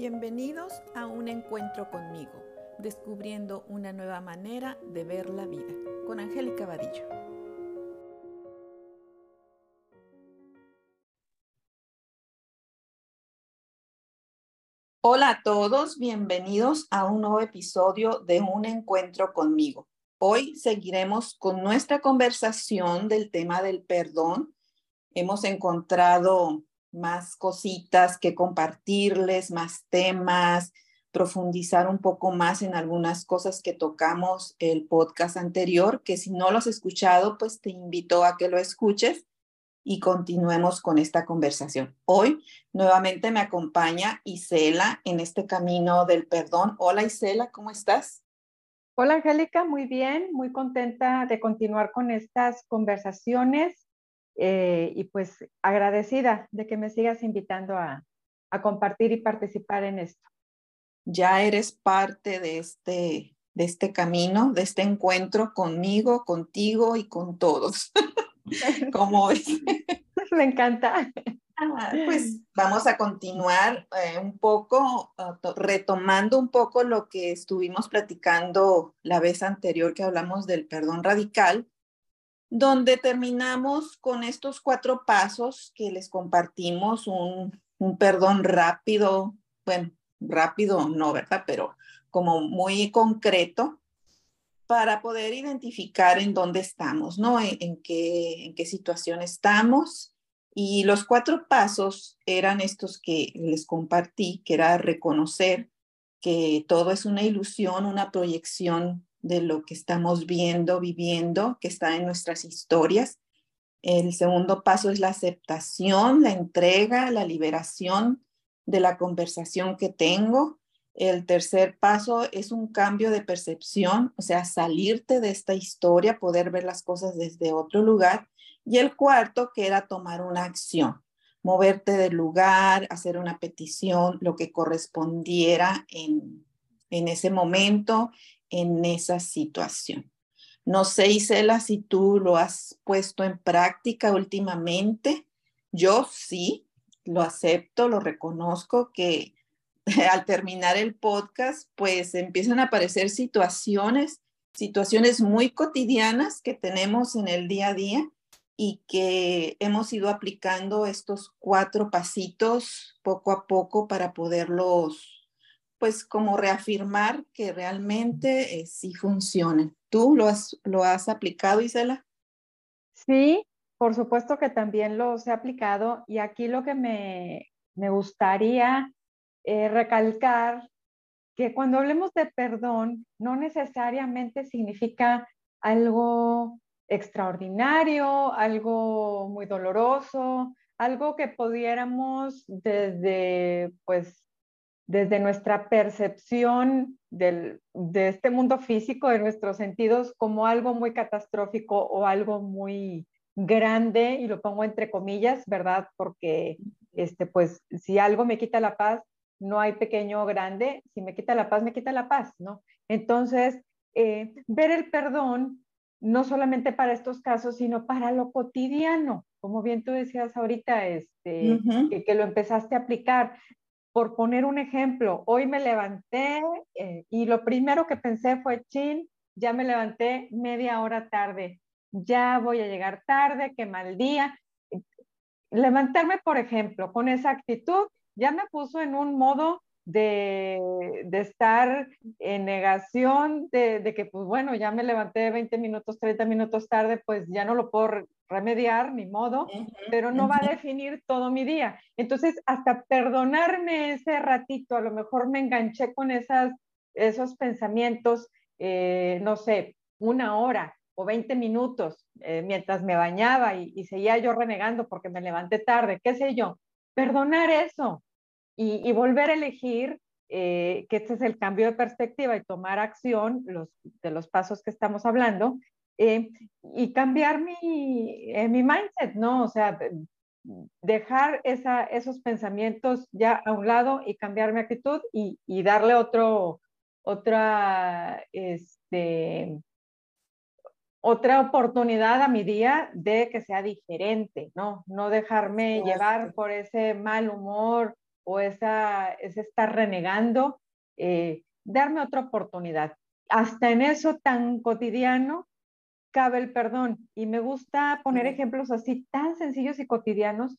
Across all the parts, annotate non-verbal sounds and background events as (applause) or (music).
Bienvenidos a un encuentro conmigo, descubriendo una nueva manera de ver la vida, con Angélica Vadillo. Hola a todos, bienvenidos a un nuevo episodio de Un encuentro conmigo. Hoy seguiremos con nuestra conversación del tema del perdón. Hemos encontrado más cositas que compartirles, más temas, profundizar un poco más en algunas cosas que tocamos el podcast anterior, que si no lo has escuchado, pues te invito a que lo escuches y continuemos con esta conversación. Hoy nuevamente me acompaña Isela en este camino del perdón. Hola Isela, ¿cómo estás? Hola Angélica, muy bien, muy contenta de continuar con estas conversaciones eh, y pues agradecida de que me sigas invitando a, a, compartir y participar en esto. Ya eres parte de este, de este camino, de este encuentro conmigo, contigo y con todos. (laughs) (laughs) ¿Cómo ves? (laughs) me encanta. Ah, pues vamos a continuar eh, un poco, uh, retomando un poco lo que estuvimos platicando la vez anterior que hablamos del perdón radical donde terminamos con estos cuatro pasos que les compartimos, un, perdón rápido, bueno, rápido no, ¿verdad? Pero como muy concreto para poder identificar en dónde estamos, ¿no? En, qué, en qué situación estamos. Y los cuatro pasos eran estos que les compartí, que era reconocer que todo es una ilusión, una proyección de lo que estamos viendo, viviendo, que está en nuestras historias. El segundo paso es la aceptación, la entrega, la liberación de la conversación que tengo. El tercer paso es un cambio de percepción, o sea, salirte de esta historia, poder ver las cosas desde otro lugar. Y el cuarto, que era tomar una acción, moverte del lugar, hacer una petición, lo que correspondiera en, en ese momento en esa situación. No sé, Isela, si tú lo has puesto en práctica últimamente. Yo sí, lo acepto, lo reconozco que (laughs) al terminar el podcast, pues empiezan a aparecer situaciones, situaciones muy cotidianas que tenemos en el día a día y que hemos ido aplicando estos cuatro pasitos poco a poco para poderlos pues como reafirmar que realmente eh, sí funciona. ¿Tú lo has, lo has aplicado, Isela? Sí, por supuesto que también los he aplicado y aquí lo que me, me gustaría eh, recalcar que cuando hablemos de perdón no necesariamente significa algo extraordinario, algo muy doloroso, algo que pudiéramos desde pues desde nuestra percepción de este mundo físico, de nuestros sentidos, como algo muy catastrófico o algo muy grande, y lo pongo entre comillas, ¿verdad? Porque, este, pues, si algo me quita la paz, no hay pequeño o grande, si me quita la paz, me quita la paz, ¿no? Entonces, eh, ver el perdón, no solamente para estos casos, sino para lo cotidiano, como bien tú decías ahorita, este, que, que, lo empezaste a aplicar por poner un ejemplo, hoy me levanté eh, y lo primero que pensé fue, chin, ya me levanté media hora tarde, ya voy a llegar tarde, qué mal día. Levantarme, por ejemplo, con esa actitud, ya me puso en un modo de, de estar en negación de, de, que, pues bueno, ya me levanté 20 minutos, 30 minutos tarde, pues ya no lo puedo remediar, ni modo, pero no va a definir todo mi día. Entonces, hasta perdonarme ese ratito, a lo mejor me enganché con esas, esos pensamientos, eh, no sé, una hora o 20 minutos eh, mientras me bañaba y, seguía yo renegando porque me levanté tarde, qué sé yo. Perdonar eso y, volver a elegir eh, que este es el cambio de perspectiva y tomar acción los, de los pasos que estamos hablando eh, y cambiar mi, eh, mi mindset, ¿no? O sea, dejar esa, esos pensamientos ya a un lado y cambiar mi actitud y, y darle otro, otra, este, otra oportunidad a mi día de que sea diferente, ¿no? No dejarme llevar por ese mal humor o esa, es estar renegando, eh, darme otra oportunidad. Hasta en eso tan cotidiano cabe el perdón. Y me gusta poner ejemplos así tan sencillos y cotidianos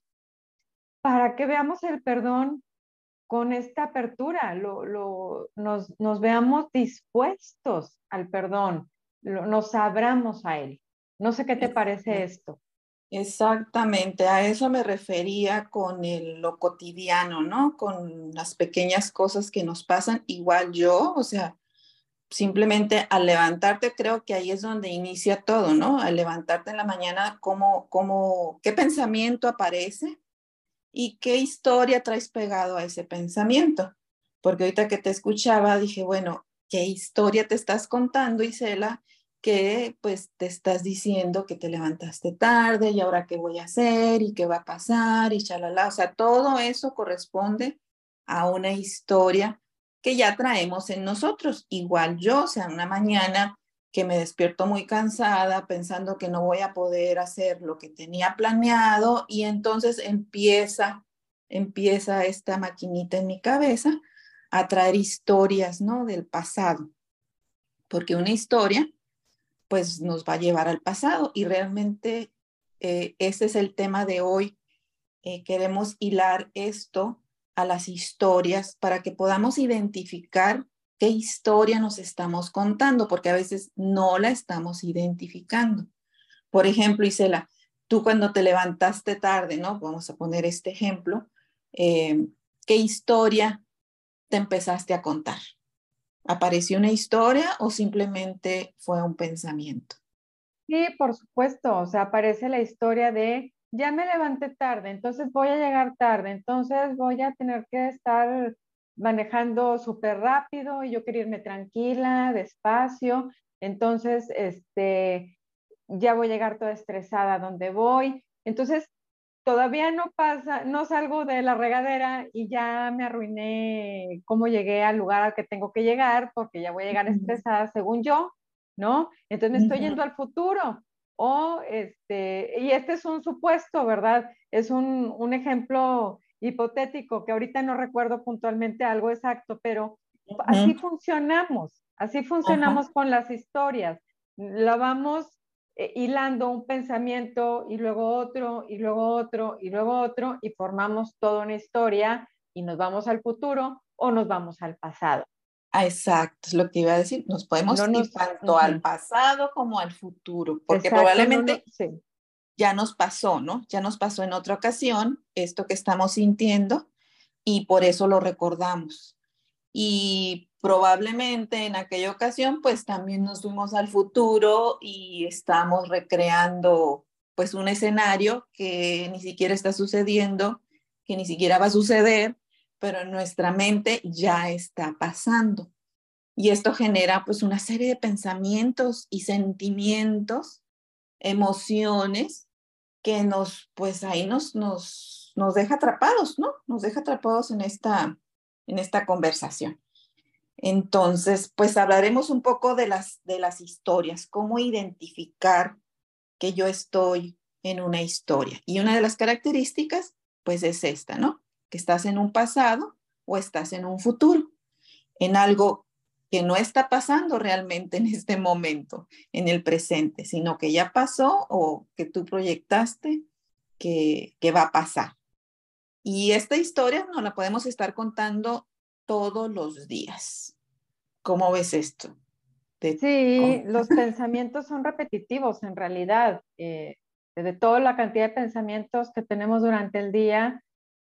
para que veamos el perdón con esta apertura, lo, nos, nos, veamos dispuestos al perdón, nos abramos a él. No sé qué te parece esto. Exactamente, a eso me refería con lo cotidiano, ¿no? Con las pequeñas cosas que nos pasan, igual yo, o sea, simplemente al levantarte, creo que ahí es donde inicia todo, ¿no? Al levantarte en la mañana, ¿cómo, cómo, qué pensamiento aparece y qué historia traes pegado a ese pensamiento? Porque ahorita que te escuchaba, dije, bueno, ¿qué historia te estás contando, Isela? Que pues te estás diciendo que te levantaste tarde y ahora qué voy a hacer y qué va a pasar y chalala. O sea, todo eso corresponde a una historia que ya traemos en nosotros. Igual yo, o sea, una mañana que me despierto muy cansada pensando que no voy a poder hacer lo que tenía planeado y entonces empieza, empieza esta maquinita en mi cabeza a traer historias, ¿no? Del pasado. Porque una historia pues nos va a llevar al pasado y realmente eh, ese es el tema de hoy. Eh, queremos hilar esto a las historias para que podamos identificar qué historia nos estamos contando, porque a veces no la estamos identificando. Por ejemplo, Isela, tú cuando te levantaste tarde, ¿no? Vamos a poner este ejemplo. Eh, ¿Qué historia te empezaste a contar? ¿Apareció una historia o simplemente fue un pensamiento? Sí, por supuesto, o sea, aparece la historia de, ya me levanté tarde, entonces voy a llegar tarde, entonces voy a tener que estar manejando súper rápido y yo quería irme tranquila, despacio, entonces, este, ya voy a llegar toda estresada donde voy. Entonces, todavía no pasa, no salgo de la regadera y ya me arruiné cómo llegué al lugar al que tengo que llegar porque ya voy a llegar estresada según yo, ¿no? Entonces me estoy yendo al futuro. O este, y este es un supuesto, ¿verdad? Es un, un ejemplo hipotético que ahorita no recuerdo puntualmente algo exacto, pero así funcionamos, así funcionamos con las historias. La vamos eh, hilando un pensamiento y luego otro y luego otro y luego otro y formamos toda una historia y nos vamos al futuro o nos vamos al pasado. Ah, exacto, es lo que iba a decir. Nos podemos ir tanto al pasado como al futuro, porque probablemente ya nos pasó, ¿no? Ya nos pasó en otra ocasión esto que estamos sintiendo y por eso lo recordamos. Y probablemente en aquella ocasión pues también nos fuimos al futuro y estamos recreando pues un escenario que ni siquiera está sucediendo, que ni siquiera va a suceder, pero en nuestra mente ya está pasando. Y esto genera pues una serie de pensamientos y sentimientos, emociones que nos pues ahí nos nos nos deja atrapados, ¿no? Nos deja atrapados en esta en esta conversación. Entonces, pues hablaremos un poco de las, de las historias, cómo identificar que yo estoy en una historia. Y una de las características, pues es esta, ¿no? Que estás en un pasado o estás en un futuro, en algo que no está pasando realmente en este momento, en el presente, sino que ya pasó o que tú proyectaste que, que va a pasar. Y esta historia no la podemos estar contando todos los días. ¿Cómo ves esto? sí, los (laughs) pensamientos son repetitivos en realidad. Eh, de toda la cantidad de pensamientos que tenemos durante el día,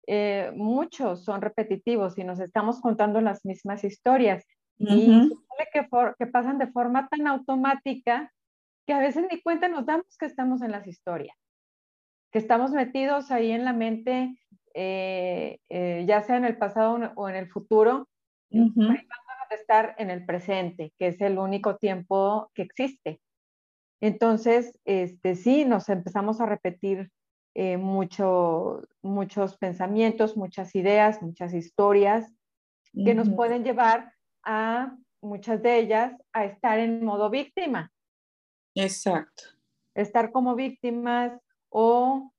eh, muchos son repetitivos y nos estamos contando las mismas historias. Y que, que pasan de forma tan automática que a veces ni cuenta nos damos que estamos en las historias, que estamos metidos ahí en la mente eh, eh, ya sea en el pasado o en el futuro, uh de estar en el presente, que es el único tiempo que existe. Entonces, este, sí, nos empezamos a repetir eh, mucho, muchos pensamientos, muchas ideas, muchas historias que nos pueden llevar a muchas de ellas a estar en modo víctima. Exacto. Estar como víctimas o,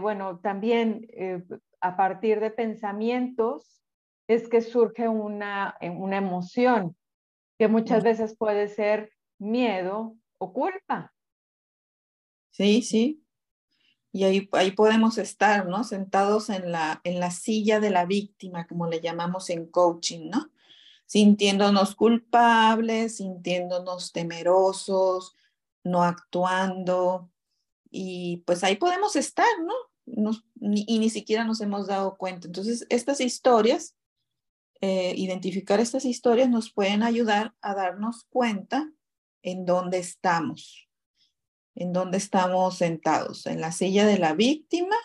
bueno, también a partir de pensamientos es que surge una, una emoción, que muchas veces puede ser miedo o culpa. Sí, sí. Y ahí, ahí podemos estar, ¿no? Sentados en la, en la silla de la víctima, como le llamamos en coaching, ¿no? Sintiéndonos culpables, sintiéndonos temerosos, no actuando. Y pues ahí podemos estar, ¿no? Y ni siquiera nos hemos dado cuenta. Entonces, estas historias, eh, identificar estas historias nos pueden ayudar a darnos cuenta en dónde estamos, en dónde estamos sentados, en la silla de la víctima.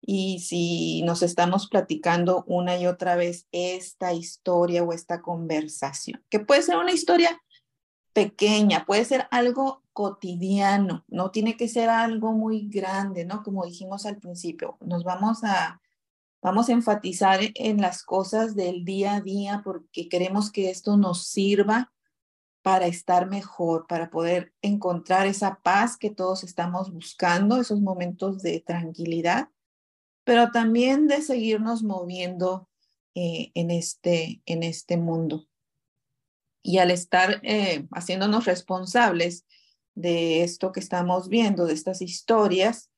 Y si nos estamos platicando una y otra vez esta historia o esta conversación, que puede ser una historia pequeña, puede ser algo cotidiano, no tiene que ser algo muy grande, ¿no? Como dijimos al principio, nos vamos a, vamos a enfatizar en las cosas del día a día porque queremos que esto nos sirva para estar mejor, para poder encontrar esa paz que todos estamos buscando, esos momentos de tranquilidad, pero también de seguirnos moviendo eh, en, este, en este mundo. Y al estar eh, haciéndonos responsables de esto que estamos viendo, de estas historias,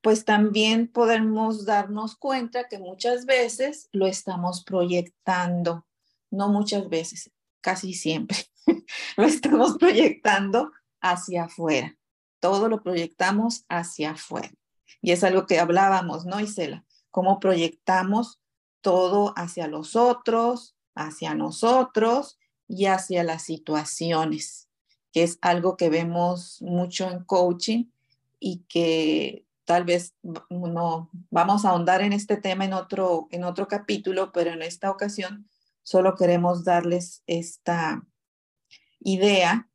pues también podemos darnos cuenta que muchas veces lo estamos proyectando, no muchas veces, casi siempre, (laughs) lo estamos proyectando hacia afuera. Todo lo proyectamos hacia afuera. Y es algo que hablábamos, ¿no, Isela? Cómo proyectamos todo hacia los otros, hacia nosotros y hacia las situaciones que es algo que vemos mucho en coaching y que tal vez no vamos a ahondar en este tema en otro, en otro capítulo, pero en esta ocasión solo queremos darles esta idea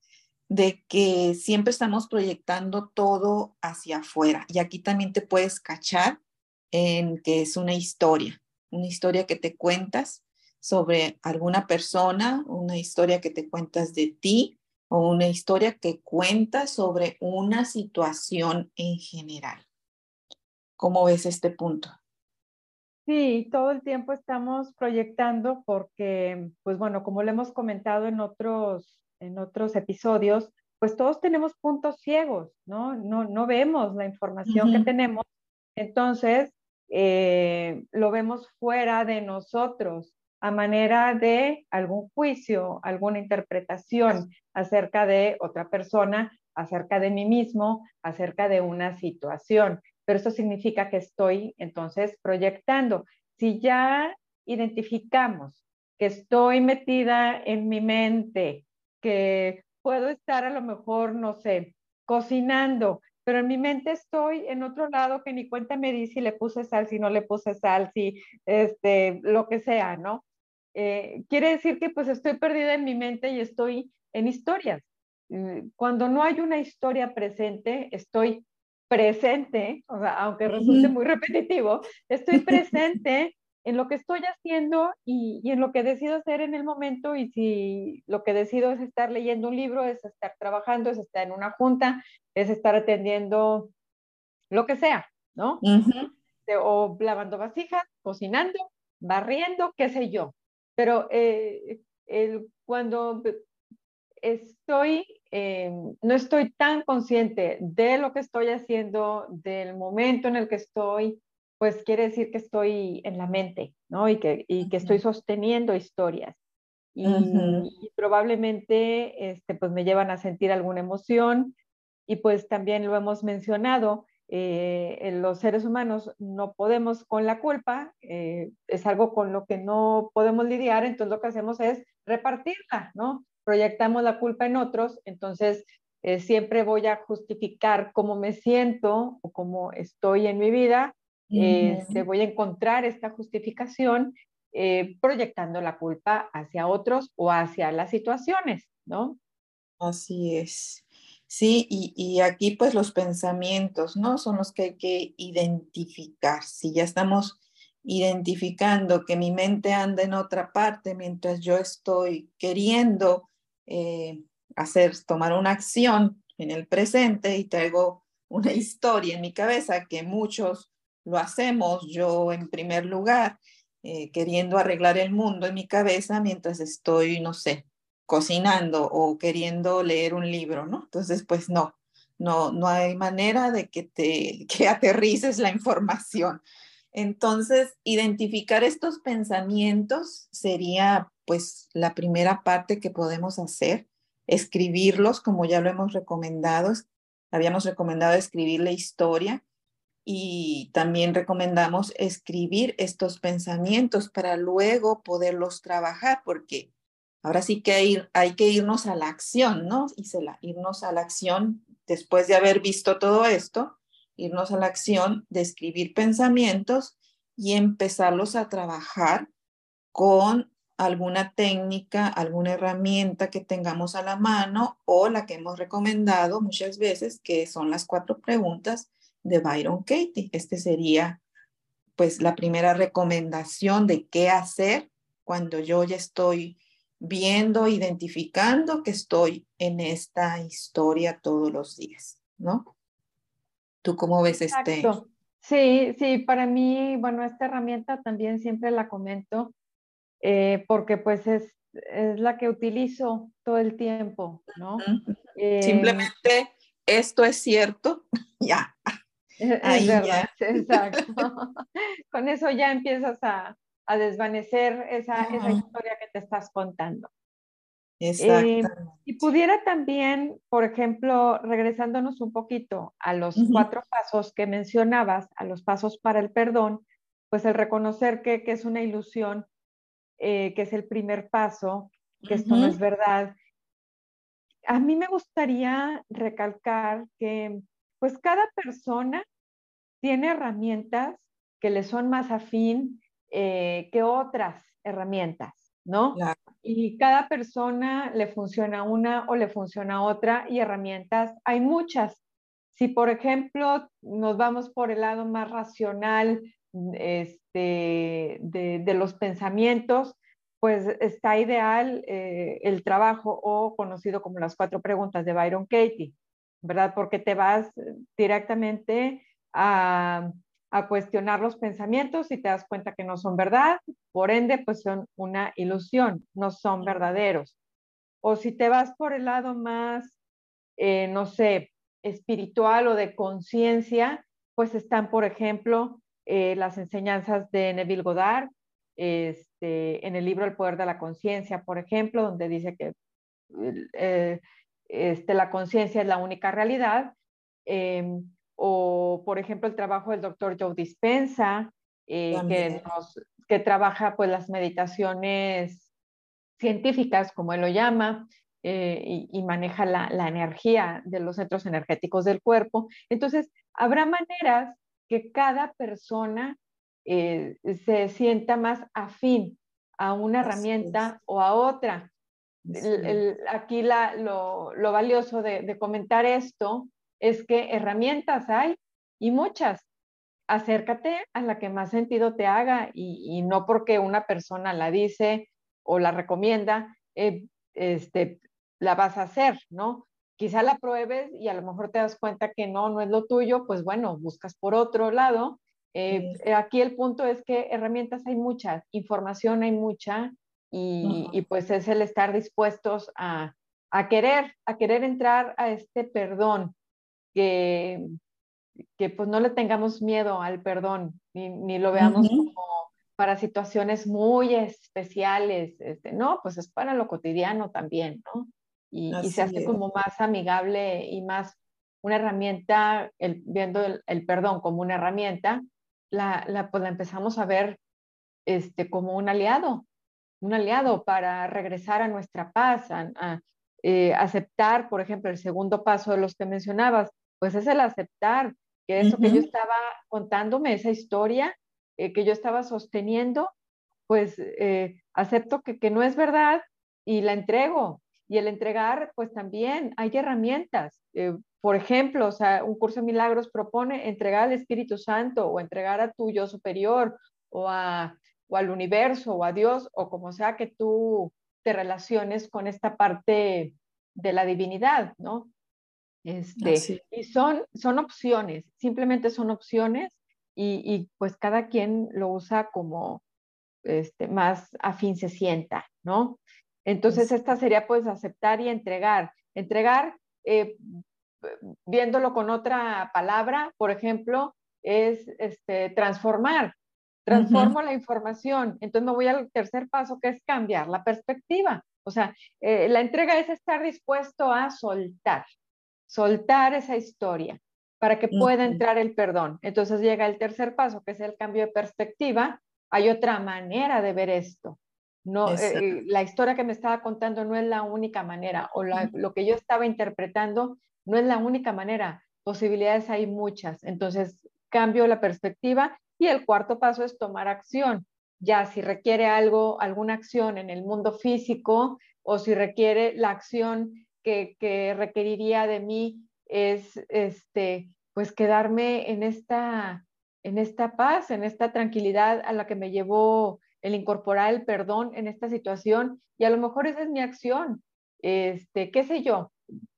de que siempre estamos proyectando todo hacia afuera. Y aquí también te puedes cachar en que es una historia, una historia que te cuentas sobre alguna persona, una historia que te cuentas de ti, o una historia que cuenta sobre una situación en general. ¿Cómo ves este punto? Sí, todo el tiempo estamos proyectando porque, pues bueno, como lo hemos comentado en otros, en otros episodios, pues todos tenemos puntos ciegos, ¿no? No, no vemos la información que tenemos, entonces eh, lo vemos fuera de nosotros a manera de algún juicio, alguna interpretación acerca de otra persona, acerca de mí mismo, acerca de una situación. Pero eso significa que estoy entonces proyectando. Si ya identificamos que estoy metida en mi mente, que puedo estar a lo mejor, no sé, cocinando, pero en mi mente estoy en otro lado que ni cuenta me di si le puse sal, si no le puse sal, si este, lo que sea, ¿no? Eh, quiere decir que pues estoy perdida en mi mente y estoy en historias. Mm, cuando no hay una historia presente, estoy presente, o sea, aunque resulte muy repetitivo, estoy presente (laughs) en lo que estoy haciendo y, y, en lo que decido hacer en el momento y si lo que decido es estar leyendo un libro, es estar trabajando, es estar en una junta, es estar atendiendo lo que sea, ¿no? O lavando vasijas, cocinando, barriendo, qué sé yo. Pero eh, cuando estoy, eh, no estoy tan consciente de lo que estoy haciendo, del momento en el que estoy, pues quiere decir que estoy en la mente, ¿no? Y que, y que estoy sosteniendo historias. Y, y, probablemente este, pues me llevan a sentir alguna emoción y pues también lo hemos mencionado, eh, los seres humanos no podemos con la culpa, eh, es algo con lo que no podemos lidiar, entonces lo que hacemos es repartirla, ¿no? Proyectamos la culpa en otros, entonces eh, siempre voy a justificar cómo me siento o cómo estoy en mi vida, uh voy a encontrar esta justificación proyectando la culpa hacia otros o hacia las situaciones, ¿no? Así es. Sí, y, aquí pues los pensamientos, ¿no? Son los que hay que identificar. Si ya estamos identificando que mi mente anda en otra parte mientras yo estoy queriendo eh, hacer, tomar una acción en el presente y traigo una historia en mi cabeza que muchos lo hacemos, yo en primer lugar, eh, queriendo arreglar el mundo en mi cabeza mientras estoy, no sé, cocinando o queriendo leer un libro, ¿no? Entonces, pues no, no, no hay manera de que te (laughs) que aterrices la información. Entonces, identificar estos pensamientos sería pues la primera parte que podemos hacer, escribirlos como ya lo hemos recomendado. Habíamos recomendado escribir la historia y también recomendamos escribir estos pensamientos para luego poderlos trabajar, porque ahora sí que hay, que irnos a la acción, ¿no? Y irnos a la acción después de haber visto todo esto, irnos a la acción de escribir pensamientos y empezarlos a trabajar con alguna técnica, alguna herramienta que tengamos a la mano o la que hemos recomendado muchas veces, que son las cuatro preguntas de Byron Katie. Este sería pues la primera recomendación de qué hacer cuando yo ya estoy viendo, identificando que estoy en esta historia todos los días, ¿no? ¿Tú cómo ves este? Sí, sí, para mí, bueno, esta herramienta también siempre la comento eh, porque pues es, es, la que utilizo todo el tiempo, ¿no? Eh, Simplemente esto es cierto, (laughs) ya. Ahí ya. (laughs) exacto. (laughs) Con eso ya empiezas a, a desvanecer esa, esa, historia que te estás contando. Eh, y pudiera también, por ejemplo, regresándonos un poquito a los cuatro pasos que mencionabas, a los pasos para el perdón, pues el reconocer que, que es una ilusión, eh, que es el primer paso, que esto no es verdad. A mí me gustaría recalcar que pues cada persona tiene herramientas que le son más afín eh, que otras herramientas, ¿no? Y cada persona le funciona una o le funciona otra y herramientas hay muchas. Si, por ejemplo, nos vamos por el lado más racional este, de, los pensamientos, pues está ideal eh, el trabajo o conocido como las cuatro preguntas de Byron Katie, ¿verdad? Porque te vas directamente a, cuestionar los pensamientos y te das cuenta que no son verdad, por ende, pues son una ilusión, no son verdaderos. O si te vas por el lado más, eh, no sé, espiritual o de conciencia, pues están, por ejemplo, eh, las enseñanzas de Neville Goddard, este, en el libro El Poder de la Conciencia, por ejemplo, donde dice que eh, este, la conciencia es la única realidad. Em, o por ejemplo el trabajo del doctor Joe Dispensa, eh, que, que trabaja pues las meditaciones científicas, como él lo llama, eh, y, maneja la, la, energía de los centros energéticos del cuerpo. Entonces, habrá maneras que cada persona eh, se sienta más afín a una herramienta o a otra. aquí la, lo, lo, valioso de, de, comentar esto es que herramientas hay y muchas. Acércate a la que más sentido te haga y, no porque una persona la dice o la recomienda, eh, este, la vas a hacer, ¿no? Quizá la pruebes y a lo mejor te das cuenta que no, no es lo tuyo, pues bueno, buscas por otro lado. Eh, aquí el punto es que herramientas hay muchas, información hay mucha y, y pues es el estar dispuestos a, a, querer, a querer entrar a este perdón, que, que pues no le tengamos miedo al perdón, ni, ni lo veamos como para situaciones muy especiales, este, no, pues es para lo cotidiano también, ¿no? Y, y se hace como más amigable y más una herramienta, el, viendo el, el, perdón como una herramienta, la, la, pues la empezamos a ver este, como un aliado, un aliado para regresar a nuestra paz, a, a eh, aceptar, por ejemplo, el segundo paso de los que mencionabas, pues es el aceptar que eso que yo estaba contándome, esa historia eh, que yo estaba sosteniendo, pues eh, acepto que, que, no es verdad y la entrego. Y el entregar, pues también hay herramientas. Eh, por ejemplo, o sea, un curso de milagros propone entregar al Espíritu Santo o entregar a tu yo superior o, a, o al universo o a Dios o como sea que tú te relaciones con esta parte de la divinidad, ¿no? Este, y son, son opciones, simplemente son opciones y, pues cada quien lo usa como este, más afín se sienta, ¿no? Entonces esta sería pues aceptar y entregar. Entregar, eh, viéndolo con otra palabra, por ejemplo, es este, transformar. Transformo la información. Entonces me voy al tercer paso, que es cambiar la perspectiva. O sea, eh, la entrega es estar dispuesto a soltar, soltar esa historia para que pueda entrar el perdón. Entonces llega el tercer paso, que es el cambio de perspectiva. Hay otra manera de ver esto. No, eh, la historia que me estaba contando no es la única manera, o lo que yo estaba interpretando no es la única manera. Posibilidades hay muchas. Entonces, cambio la perspectiva. Y el cuarto paso es tomar acción. Ya si requiere algo, alguna acción en el mundo físico, o si requiere la acción que, que requeriría de mí es este, pues quedarme en esta, en esta paz, en esta tranquilidad a la que me llevó el incorporar el perdón en esta situación y a lo mejor esa es mi acción, este, qué sé yo,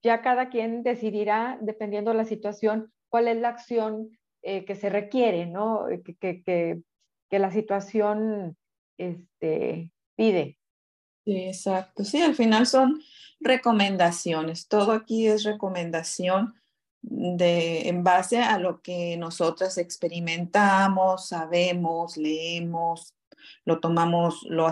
ya cada quien decidirá, dependiendo de la situación, cuál es la acción eh, que se requiere, ¿no? Que, que, que, que la situación este, pide. Exacto. Sí, al final son recomendaciones. Todo aquí es recomendación de, en base a lo que nosotras experimentamos, sabemos, leemos, lo tomamos, lo,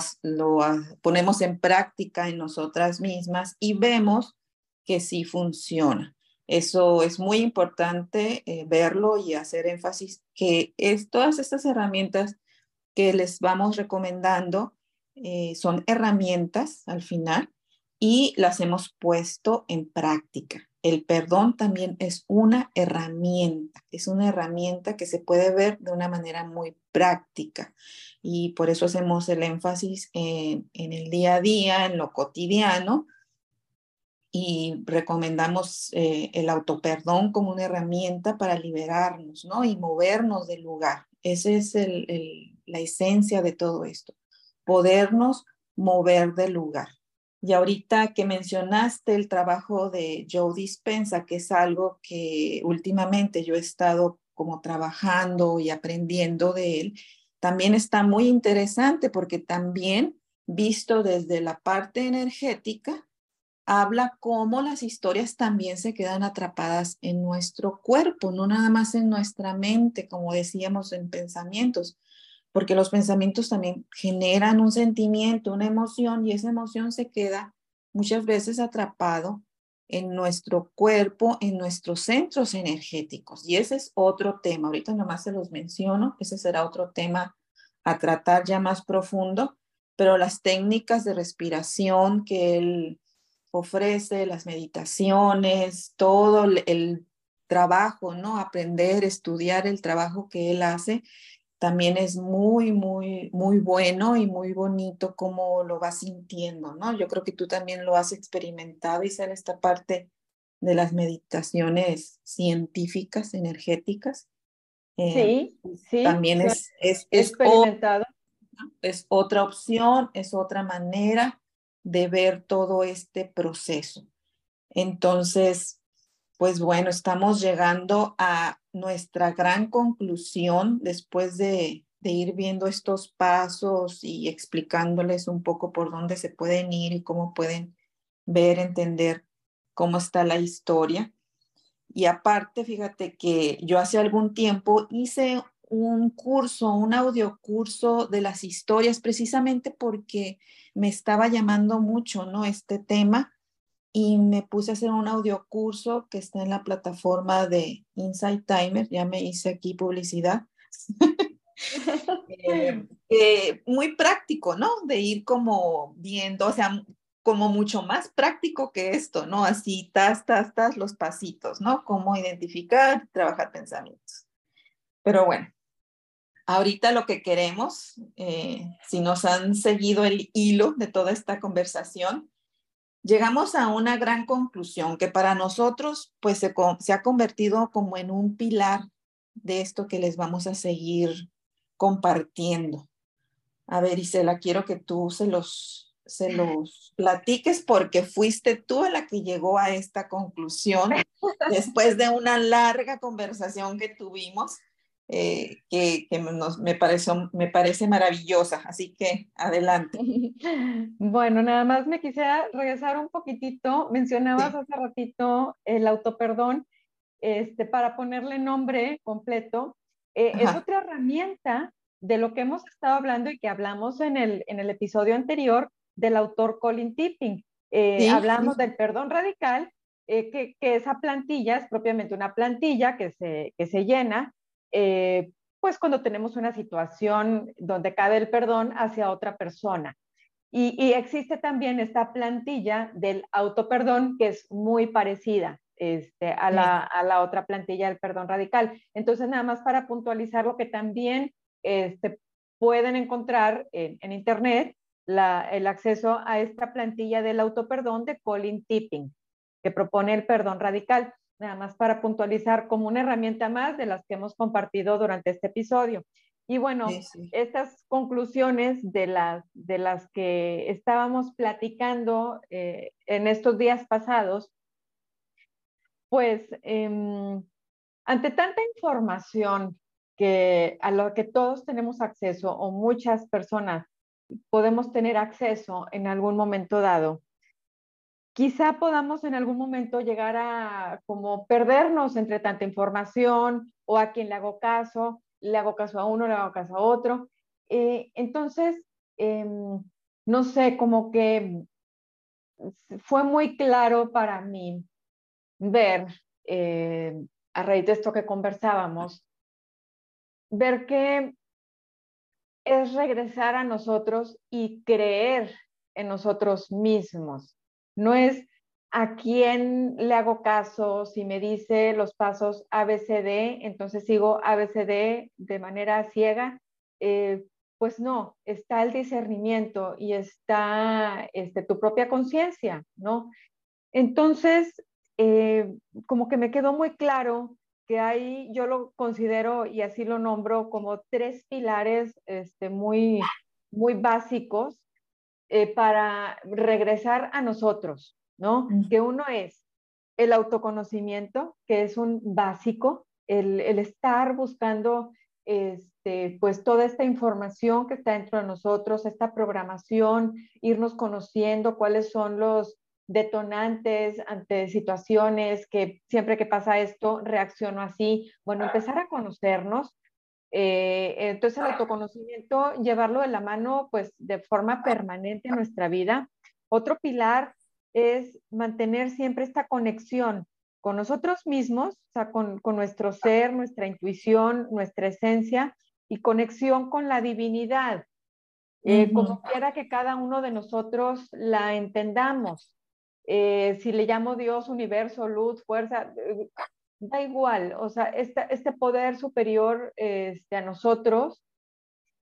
ponemos en práctica en nosotras mismas y vemos que sí funciona. Eso es muy importante eh, verlo y hacer énfasis que es, todas estas herramientas que les vamos recomendando eh, son herramientas al final y las hemos puesto en práctica. El perdón también es una herramienta, es una herramienta que se puede ver de una manera muy práctica y por eso hacemos el énfasis en, el día a día, en lo cotidiano y recomendamos eh, el autoperdón como una herramienta para liberarnos, ¿no? Y movernos del lugar. Esa es la esencia de todo esto, podernos mover del lugar. Y ahorita que mencionaste el trabajo de Joe Dispensa, que es algo que últimamente yo he estado como trabajando y aprendiendo de él, también está muy interesante porque también visto desde la parte energética, habla cómo las historias también se quedan atrapadas en nuestro cuerpo, no nada más en nuestra mente, como decíamos en pensamientos, porque los pensamientos también generan un sentimiento, una emoción, y esa emoción se queda muchas veces atrapado en nuestro cuerpo, en nuestros centros energéticos. Y ese es otro tema. Ahorita nomás se los menciono, ese será otro tema a tratar ya más profundo, pero las técnicas de respiración que él ofrece, las meditaciones, todo el trabajo, ¿no? Aprender, estudiar el trabajo que él hace, también es muy, muy, muy bueno y muy bonito cómo lo vas sintiendo, ¿no? Yo creo que tú también lo has experimentado y sale esta parte de las meditaciones científicas, energéticas. Eh, sí, sí. También es, es, experimentado. es otra opción, es otra manera de ver todo este proceso. Entonces, pues bueno, estamos llegando a nuestra gran conclusión después de, ir viendo estos pasos y explicándoles un poco por dónde se pueden ir y cómo pueden ver, entender cómo está la historia. Y aparte, fíjate que yo hace algún tiempo hice un curso, un audio curso de las historias, precisamente porque me estaba llamando mucho, ¿no? Este tema y me puse a hacer un audio curso que está en la plataforma de Insight Timer, ya me hice aquí publicidad. (laughs) (laughs) Eh, muy práctico, ¿no? De ir como viendo, o sea, como mucho más práctico que esto, ¿no? Así, tas, tas, tas, los pasitos, ¿no? Cómo identificar, trabajar pensamientos. Pero bueno, ahorita lo que queremos, eh, si nos han seguido el hilo de toda esta conversación, llegamos a una gran conclusión que para nosotros pues se, se, ha convertido como en un pilar de esto que les vamos a seguir compartiendo. A ver, Isela, quiero que tú se los, se los platiques porque fuiste tú la que llegó a esta conclusión (laughs) después de una larga conversación que tuvimos eh, que, me, pareció, me parece maravillosa. Así que adelante. (laughs) Bueno, nada más me quisiera regresar un poquitito. Mencionabas hace ratito el autoperdón. Este, para ponerle nombre completo, eh, es otra herramienta de lo que hemos estado hablando y que hablamos en el, en el episodio anterior del autor Colin Tipping. Eh, hablamos del perdón radical, que, que, esa plantilla es propiamente una plantilla que se, que se llena eh, pues cuando tenemos una situación donde cabe el perdón hacia otra persona. Y, existe también esta plantilla del autoperdón que es muy parecida este, a, la, a, la, otra plantilla del perdón radical. Entonces, nada más para puntualizar lo que también este, pueden encontrar en, en Internet, la, el acceso a esta plantilla del autoperdón de Colin Tipping, que propone el perdón radical nada más para puntualizar como una herramienta más de las que hemos compartido durante este episodio. Y bueno, estas conclusiones de las, de las que estábamos platicando eh, en estos días pasados, pues em, ante tanta información que a la que todos tenemos acceso o muchas personas podemos tener acceso en algún momento dado, quizá podamos en algún momento llegar a como perdernos entre tanta información o a quien le hago caso, le hago caso a uno, le hago caso a otro. Eh, entonces, em, no sé, como que fue muy claro para mí ver, eh, a raíz de esto que conversábamos, ver que es regresar a nosotros y creer en nosotros mismos. No es a quién le hago caso, si me dice los pasos ABCD, entonces sigo ABCD de manera ciega. Eh, pues no, está el discernimiento y está este, tu propia conciencia, ¿no? Entonces, eh, como que me quedó muy claro que hay, yo lo considero y así lo nombro como tres pilares este, muy, muy básicos eh, para regresar a nosotros, ¿no? Que uno es el autoconocimiento, que es un básico, el, estar buscando este, pues toda esta información que está dentro de nosotros, esta programación, irnos conociendo cuáles son los detonantes ante situaciones que siempre que pasa esto reacciono así. Bueno, empezar a conocernos, eh, entonces el autoconocimiento, llevarlo de la mano pues de forma permanente en nuestra vida. Otro pilar es mantener siempre esta conexión con nosotros mismos, o sea, con, nuestro ser, nuestra intuición, nuestra esencia y conexión con la divinidad, eh, como quiera que cada uno de nosotros la entendamos. Eh, si le llamo Dios, universo, luz, fuerza, da igual, o sea, este, poder superior este, a nosotros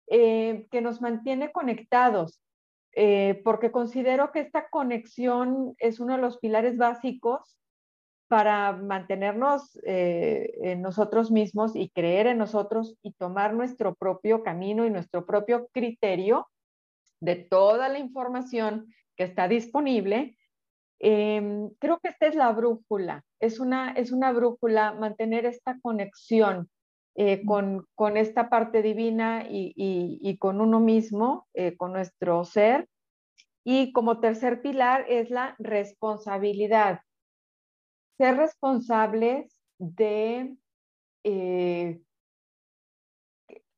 eh, que nos mantiene conectados, eh, porque considero que esta conexión es uno de los pilares básicos para mantenernos eh, en nosotros mismos y creer en nosotros y tomar nuestro propio camino y nuestro propio criterio de toda la información que está disponible Em, creo que esta es la brújula, es una, es una brújula mantener esta conexión eh, con, con, esta parte divina y, y, con uno mismo, eh, con nuestro ser. Y como tercer pilar es la responsabilidad. Ser responsables de eh,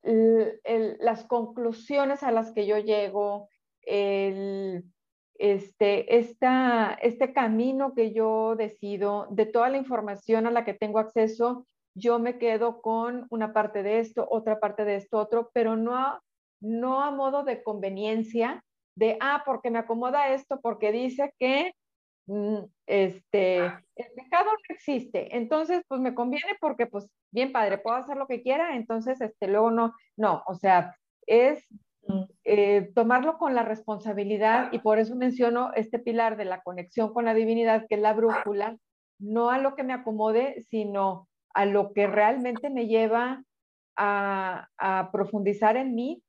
las conclusiones a las que yo llego, el, este, este camino que yo decido, de toda la información a la que tengo acceso, yo me quedo con una parte de esto, otra parte de esto, otro, pero no a, no a modo de conveniencia, de, ah, porque me acomoda esto, porque dice que mm, este, el pecado no existe, entonces pues me conviene porque pues bien padre, puedo hacer lo que quiera, entonces este, luego no, no, o sea, es eh, tomarlo con la responsabilidad y por eso menciono este pilar de la conexión con la divinidad, que es la brújula, no a lo que me acomode, sino a lo que realmente me lleva a, a profundizar en mí,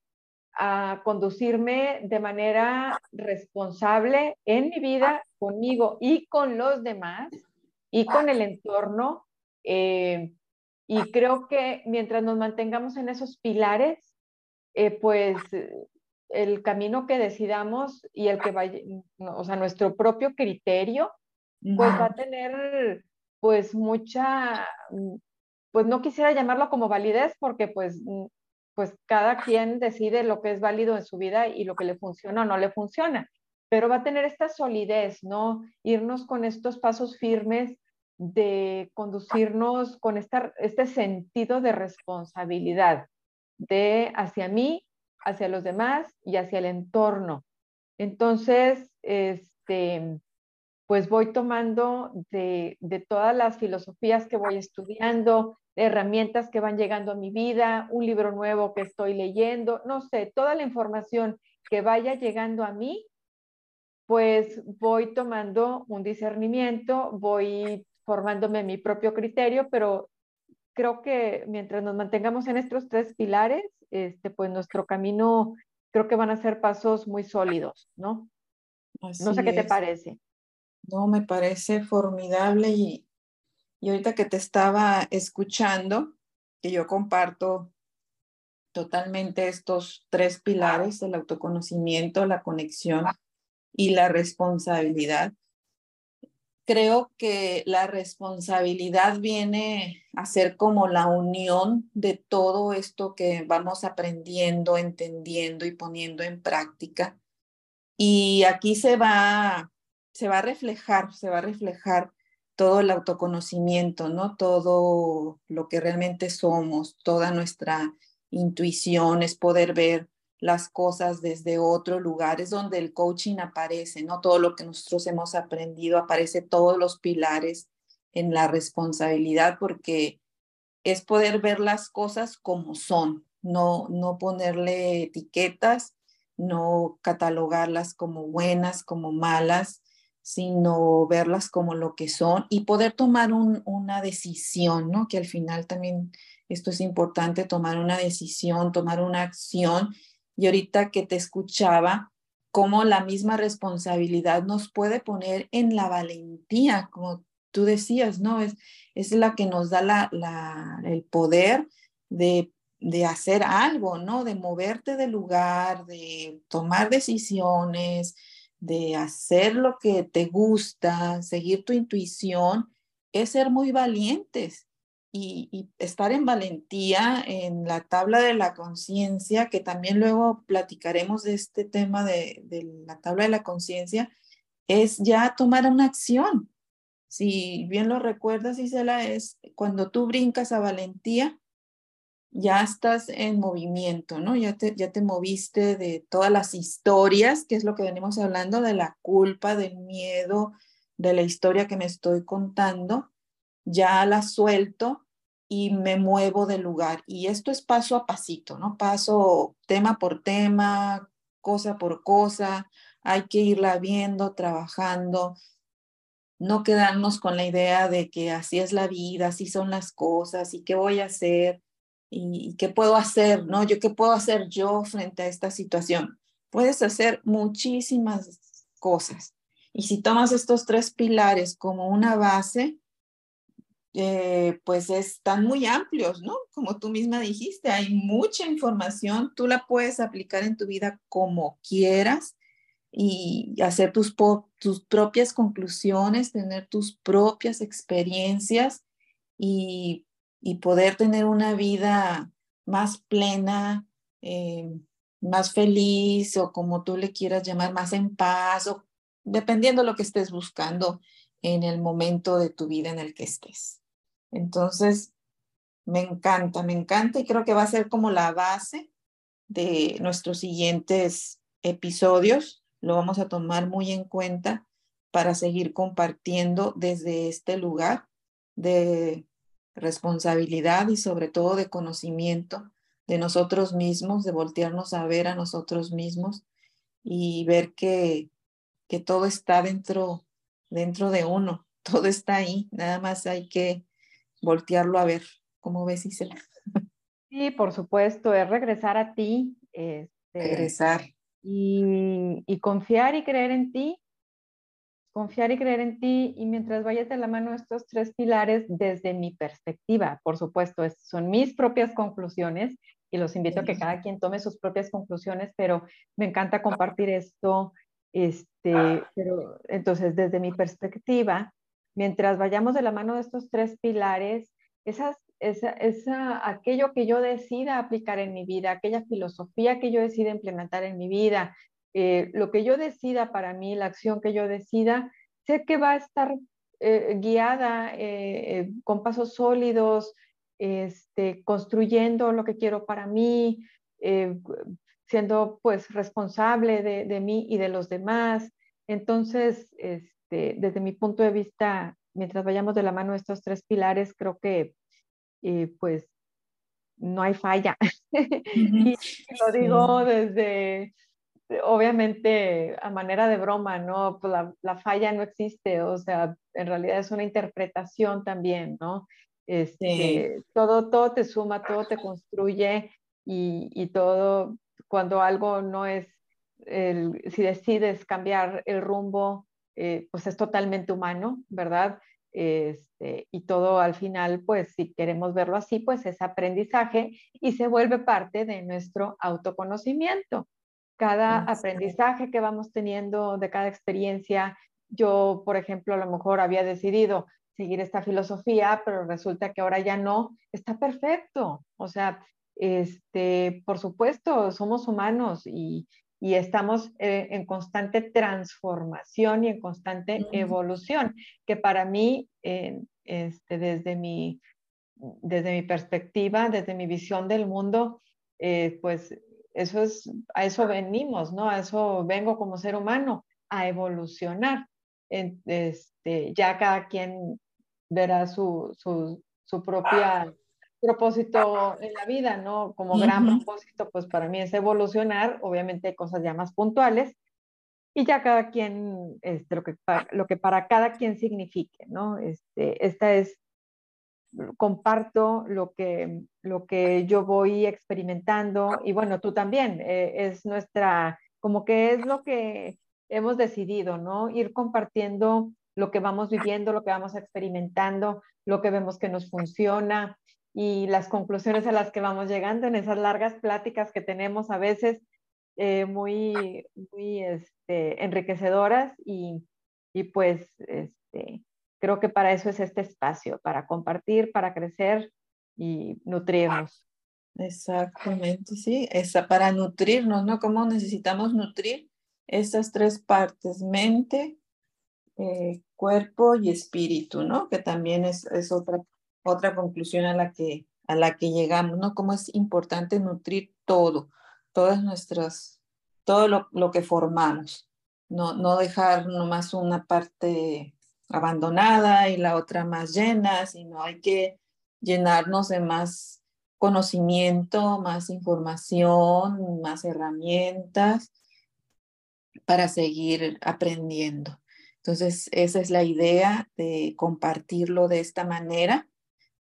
a conducirme de manera responsable en mi vida, conmigo y con los demás y con el entorno, eh, Y creo que mientras nos mantengamos en esos pilares, eh, pues el camino que decidamos y el que vaya, o sea, nuestro propio criterio, pues va a tener pues mucha, pues no quisiera llamarlo como validez porque pues, pues cada quien decide lo que es válido en su vida y lo que le funciona o no le funciona, pero va a tener esta solidez, ¿no? Irnos con estos pasos firmes de conducirnos con esta, este sentido de responsabilidad de hacia mí, hacia los demás y hacia el entorno. Entonces, este, pues voy tomando de, de todas las filosofías que voy estudiando, herramientas que van llegando a mi vida, un libro nuevo que estoy leyendo, no sé, toda la información que vaya llegando a mí, pues voy tomando un discernimiento, voy formándome mi propio criterio, pero creo que mientras nos mantengamos en estos tres pilares, este, pues nuestro camino creo que van a ser pasos muy sólidos, ¿no? no sé qué te parece. No, me parece formidable y, y ahorita que te estaba escuchando, que yo comparto totalmente estos tres pilares, el autoconocimiento, la conexión y la responsabilidad, creo que la responsabilidad viene a ser como la unión de todo esto que vamos aprendiendo, entendiendo y poniendo en práctica. Y aquí se va, se va a reflejar, se va a reflejar todo el autoconocimiento, ¿no? Todo lo que realmente somos, toda nuestra intuición, es poder ver las cosas desde otro lugar, es donde el coaching aparece, ¿no? Todo lo que nosotros hemos aprendido, aparece todos los pilares en la responsabilidad, porque es poder ver las cosas como son, no, no ponerle etiquetas, no catalogarlas como buenas, como malas, sino verlas como lo que son y poder tomar una decisión, ¿no? Que al final también esto es importante, tomar una decisión, tomar una acción y ahorita que te escuchaba, cómo la misma responsabilidad nos puede poner en la valentía, como tú decías, ¿no? Es, es la que nos da la, la, el poder de, de hacer algo, ¿no? De moverte del lugar, de tomar decisiones, de hacer lo que te gusta, seguir tu intuición, es ser muy valientes y, estar en valentía en la tabla de la conciencia, que también luego platicaremos de este tema de, de la tabla de la conciencia, es ya tomar una acción. Si bien lo recuerdas, Isela, es cuando tú brincas a valentía, ya estás en movimiento, ¿no? Ya te, ya te moviste de todas las historias, que es lo que venimos hablando, de la culpa, del miedo, de la historia que me estoy contando, ya la suelto y me muevo del lugar. Y esto es paso a pasito, ¿no? Paso tema por tema, cosa por cosa. Hay que irla viendo, trabajando, no quedarnos con la idea de que así es la vida, así son las cosas y qué voy a hacer y, qué puedo hacer, ¿no? Yo qué puedo hacer yo frente a esta situación. Puedes hacer muchísimas cosas. Y si tomas estos tres pilares como una base, eh, pues están muy amplios, ¿no? Como tú misma dijiste, hay mucha información, tú la puedes aplicar en tu vida como quieras y hacer tus, tus propias conclusiones, tener tus propias experiencias y, y poder tener una vida más plena, eh, más feliz o como tú le quieras llamar, más en paz, o dependiendo de lo que estés buscando en el momento de tu vida en el que estés. Entonces, me encanta, me encanta y creo que va a ser como la base de nuestros siguientes episodios. Lo vamos a tomar muy en cuenta para seguir compartiendo desde este lugar de responsabilidad y sobre todo de conocimiento de nosotros mismos, de voltearnos a ver a nosotros mismos y ver que, que todo está dentro, dentro de uno, (laughs) todo está ahí, nada más hay que voltearlo a ver. ¿Cómo ves, Isela? Sí, por supuesto, es regresar a ti. Este, regresar. Y, y, confiar y creer en ti. confiar y creer en ti y mientras vayas de la mano estos tres pilares desde mi perspectiva, por supuesto, son mis propias conclusiones y los invito a que cada quien tome sus propias conclusiones, pero me encanta compartir esto, este, pero entonces desde mi perspectiva, mientras vayamos de la mano de estos tres pilares, esas, esa, esa, aquello que yo decida aplicar en mi vida, aquella filosofía que yo decida implementar en mi vida, eh, lo que yo decida para mí, la acción que yo decida, sé que va a estar eh, guiada eh, con pasos sólidos, este, construyendo lo que quiero para mí, siendo pues responsable de, de, mí y de los demás. Entonces, este, desde mi punto de vista, mientras vayamos de la mano estos tres pilares, creo que pues no hay falla. (laughs) y lo digo desde obviamente a manera de broma, ¿no? Pues la, falla no existe, o sea, en realidad es una interpretación también, ¿no? Este, todo, todo te suma, todo te construye y, y todo, cuando algo no es, el, si decides cambiar el rumbo, eh, pues es totalmente humano, ¿verdad? Este, y todo al final, pues si queremos verlo así, pues es aprendizaje y se vuelve parte de nuestro autoconocimiento cada aprendizaje que vamos teniendo de cada experiencia. Yo, por ejemplo, a lo mejor había decidido seguir esta filosofía, pero resulta que ahora ya no, está perfecto. O sea, este, por supuesto, somos humanos y, y estamos eh, en constante transformación y en constante evolución, que para mí, este, desde, mi, desde mi perspectiva, desde mi visión del mundo, eh, pues eso es, a eso venimos, ¿no? A eso vengo como ser humano, a evolucionar. Este, ya cada quien verá su, su, su propia propósito en la vida, ¿no? Como gran propósito, pues para mí es evolucionar, obviamente hay cosas ya más puntuales, y ya cada quien, este, lo, que, lo que para cada quien signifique, ¿no? Este, esta es comparto lo que, lo que yo voy experimentando y bueno, tú también, eh, es nuestra, como que es lo que hemos decidido, ¿no? Ir compartiendo lo que vamos viviendo, lo que vamos experimentando, lo que vemos que nos funciona y las conclusiones a las que vamos llegando en esas largas pláticas que tenemos a veces eh, muy, muy este, enriquecedoras y, y pues este, creo que para eso es este espacio, para compartir, para crecer y nutrirnos. Exactamente, sí, esa para nutrirnos, ¿no? ¿Cómo necesitamos nutrir estas tres partes, mente, eh, cuerpo y espíritu, ¿no? Que también es, es, otra, otra conclusión a la, que, a la que llegamos, ¿no? Cómo es importante nutrir todo, todas nuestras, todo lo, lo que formamos, no, no dejar nomás una parte abandonada y la otra más llena, sino hay que llenarnos de más conocimiento, más información, más herramientas para seguir aprendiendo. Entonces, esa es la idea de compartirlo de esta manera,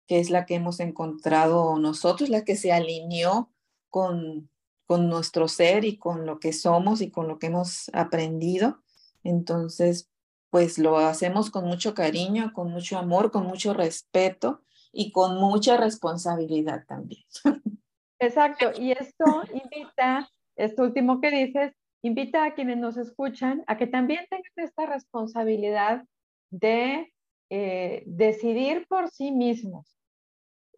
que es la que hemos encontrado nosotros, la que se alineó con, con nuestro ser y con lo que somos y con lo que hemos aprendido. Entonces, pues lo hacemos con mucho cariño, con mucho amor, con mucho respeto y con mucha responsabilidad también. (laughs) Exacto, y esto invita, esto último que dices, invita a quienes nos escuchan a que también tengan esta responsabilidad de eh, decidir por sí mismos.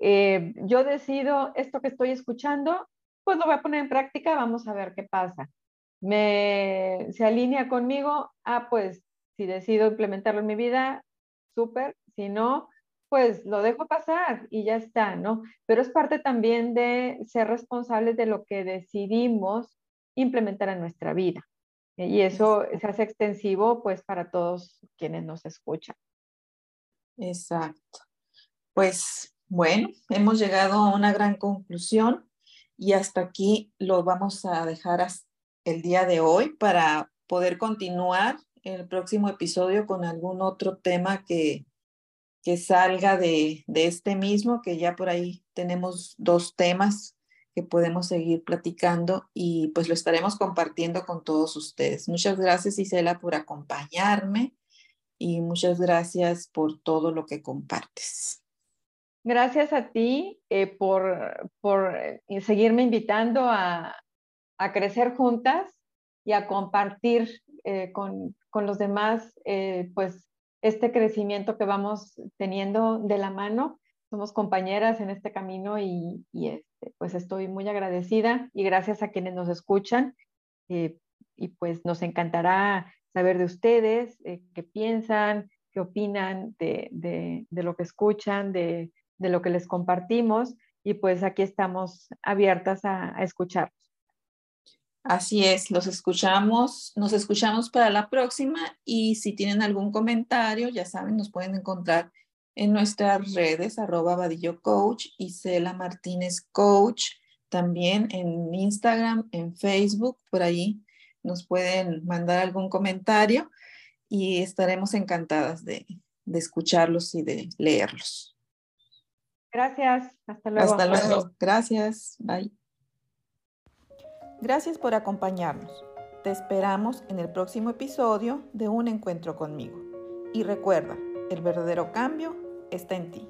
Eh, yo decido esto que estoy escuchando, pues lo voy a poner en práctica, vamos a ver qué pasa. Me, se alinea conmigo, ah, pues si decido implementarlo en mi vida, súper. Si no, pues lo dejo pasar y ya está, ¿no? Pero es parte también de ser responsables de lo que decidimos implementar en nuestra vida. Y eso se hace extensivo, pues, para todos quienes nos escuchan. Exacto. Pues, bueno, hemos llegado a una gran conclusión y hasta aquí lo vamos a dejar el día de hoy para poder continuar el próximo episodio con algún otro tema que, que salga de, de este mismo, que ya por ahí tenemos dos temas que podemos seguir platicando y pues lo estaremos compartiendo con todos ustedes. Muchas gracias Isela por acompañarme y muchas gracias por todo lo que compartes. Gracias a ti eh, por, por eh, seguirme invitando a, a, crecer juntas y a compartir eh, con, con, los demás, pues, este crecimiento que vamos teniendo de la mano. Somos compañeras en este camino y, y este, pues estoy muy agradecida y gracias a quienes nos escuchan. y pues nos encantará saber de ustedes, qué piensan, qué opinan de, de, de, lo que escuchan, de, de lo que les compartimos y pues aquí estamos abiertas a, a escucharlos. Así es, los escuchamos, nos escuchamos para la próxima y si tienen algún comentario, ya saben, nos pueden encontrar en nuestras redes, arroba Vadillo Coach y Cela Martínez Coach, también en Instagram, en Facebook, por ahí nos pueden mandar algún comentario y estaremos encantadas de, de escucharlos y de leerlos. Gracias. Hasta luego. Hasta luego. Gracias. Bye. Gracias por acompañarnos. Te esperamos en el próximo episodio de Un Encuentro conmigo. Y recuerda, el verdadero cambio está en ti.